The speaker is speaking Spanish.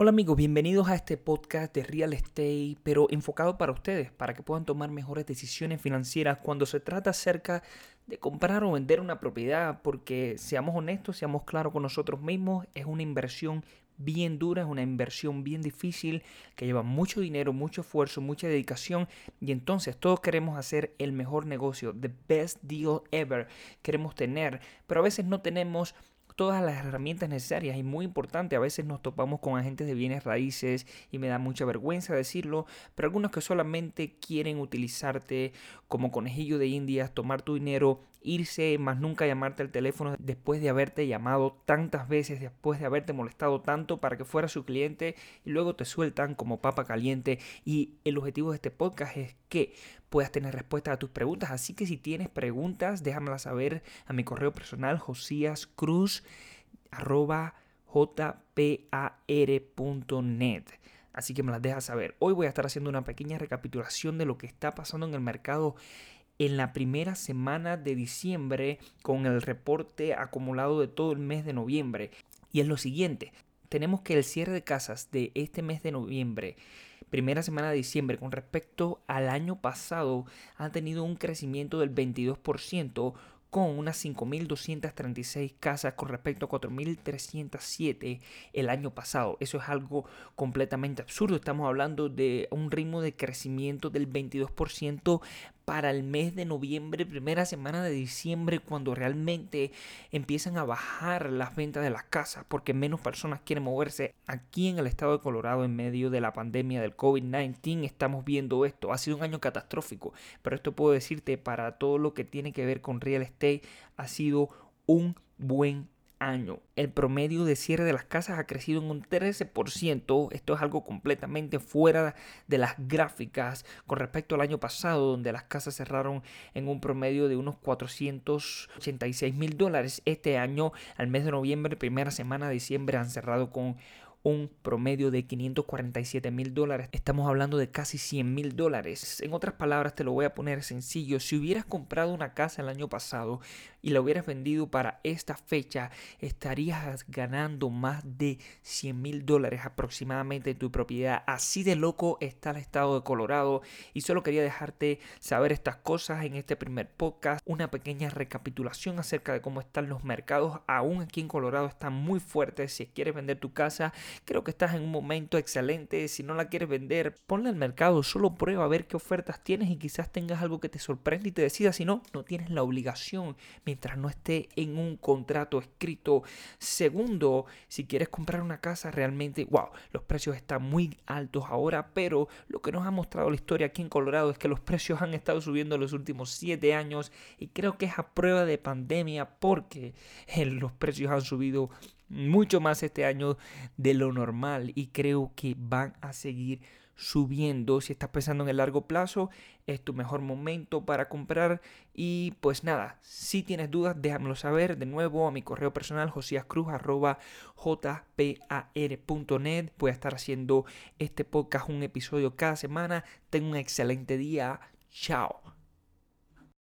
Hola amigos, bienvenidos a este podcast de Real Estate, pero enfocado para ustedes, para que puedan tomar mejores decisiones financieras cuando se trata acerca de comprar o vender una propiedad, porque seamos honestos, seamos claros con nosotros mismos, es una inversión bien dura, es una inversión bien difícil, que lleva mucho dinero, mucho esfuerzo, mucha dedicación, y entonces todos queremos hacer el mejor negocio, the best deal ever, queremos tener, pero a veces no tenemos todas las herramientas necesarias y muy importante, a veces nos topamos con agentes de bienes raíces y me da mucha vergüenza decirlo, pero algunos que solamente quieren utilizarte como conejillo de indias, tomar tu dinero, irse, más nunca llamarte al teléfono después de haberte llamado tantas veces, después de haberte molestado tanto para que fuera su cliente y luego te sueltan como papa caliente y el objetivo de este podcast es que puedas tener respuestas a tus preguntas. Así que si tienes preguntas, déjamelas saber a mi correo personal josiascruz Así que me las dejas saber. Hoy voy a estar haciendo una pequeña recapitulación de lo que está pasando en el mercado en la primera semana de diciembre con el reporte acumulado de todo el mes de noviembre. Y es lo siguiente, tenemos que el cierre de casas de este mes de noviembre primera semana de diciembre con respecto al año pasado ha tenido un crecimiento del 22% con unas 5.236 casas con respecto a 4.307 el año pasado. Eso es algo completamente absurdo. Estamos hablando de un ritmo de crecimiento del 22% para el mes de noviembre, primera semana de diciembre, cuando realmente empiezan a bajar las ventas de las casas porque menos personas quieren moverse. Aquí en el estado de Colorado, en medio de la pandemia del COVID-19, estamos viendo esto. Ha sido un año catastrófico, pero esto puedo decirte para todo lo que tiene que ver con real estate, ha sido un buen año. El promedio de cierre de las casas ha crecido en un 13%. Esto es algo completamente fuera de las gráficas con respecto al año pasado, donde las casas cerraron en un promedio de unos 486 mil dólares. Este año, al mes de noviembre, primera semana de diciembre, han cerrado con un promedio de 547 mil dólares. Estamos hablando de casi 100 mil dólares. En otras palabras, te lo voy a poner sencillo. Si hubieras comprado una casa el año pasado y la hubieras vendido para esta fecha, estarías ganando más de 100 mil dólares aproximadamente en tu propiedad. Así de loco está el estado de Colorado. Y solo quería dejarte saber estas cosas en este primer podcast. Una pequeña recapitulación acerca de cómo están los mercados. Aún aquí en Colorado están muy fuertes. Si quieres vender tu casa, Creo que estás en un momento excelente. Si no la quieres vender, ponla al mercado. Solo prueba a ver qué ofertas tienes y quizás tengas algo que te sorprenda y te decida. Si no, no tienes la obligación mientras no esté en un contrato escrito. Segundo, si quieres comprar una casa realmente, wow, los precios están muy altos ahora, pero lo que nos ha mostrado la historia aquí en Colorado es que los precios han estado subiendo en los últimos 7 años y creo que es a prueba de pandemia porque eh, los precios han subido mucho más este año de lo normal y creo que van a seguir subiendo. Si estás pensando en el largo plazo, es tu mejor momento para comprar. Y pues nada, si tienes dudas, déjamelo saber de nuevo a mi correo personal josiascruz.jpar.net. Voy a estar haciendo este podcast, un episodio cada semana. Ten un excelente día. Chao.